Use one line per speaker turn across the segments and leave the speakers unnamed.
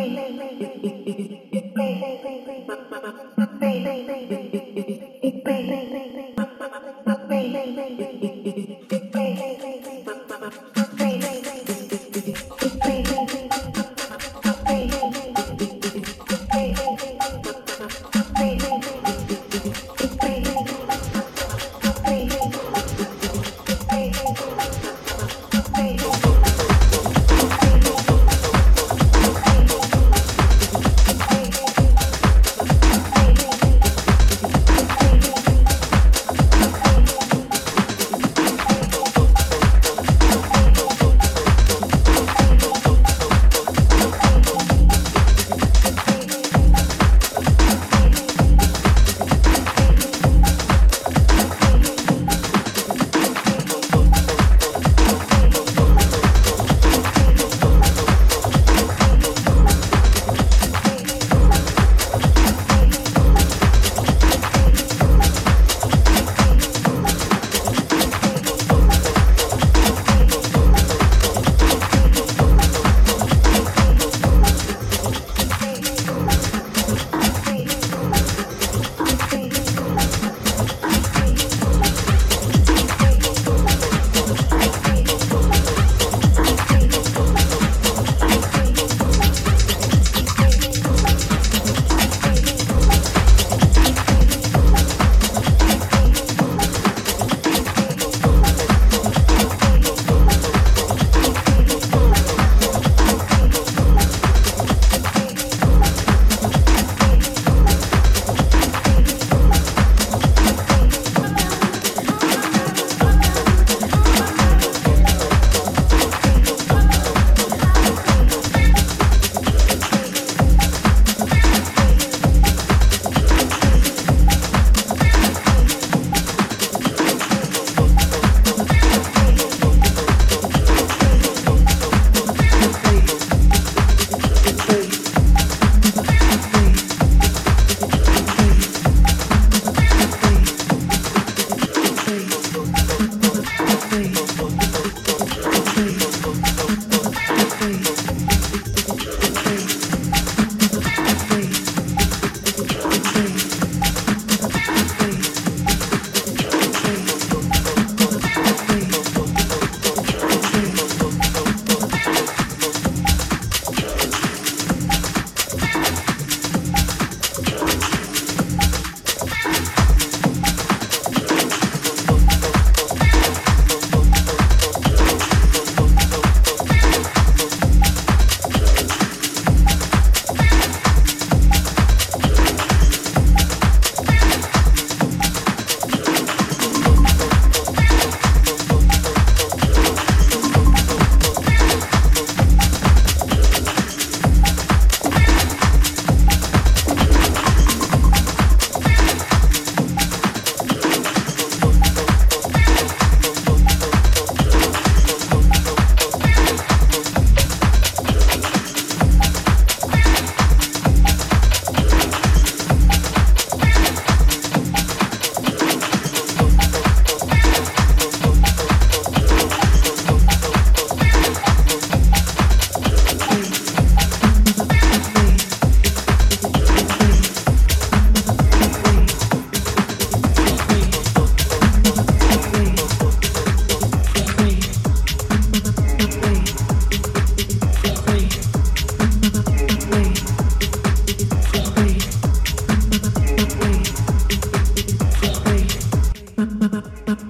way, it,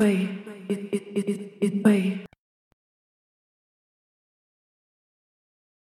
way.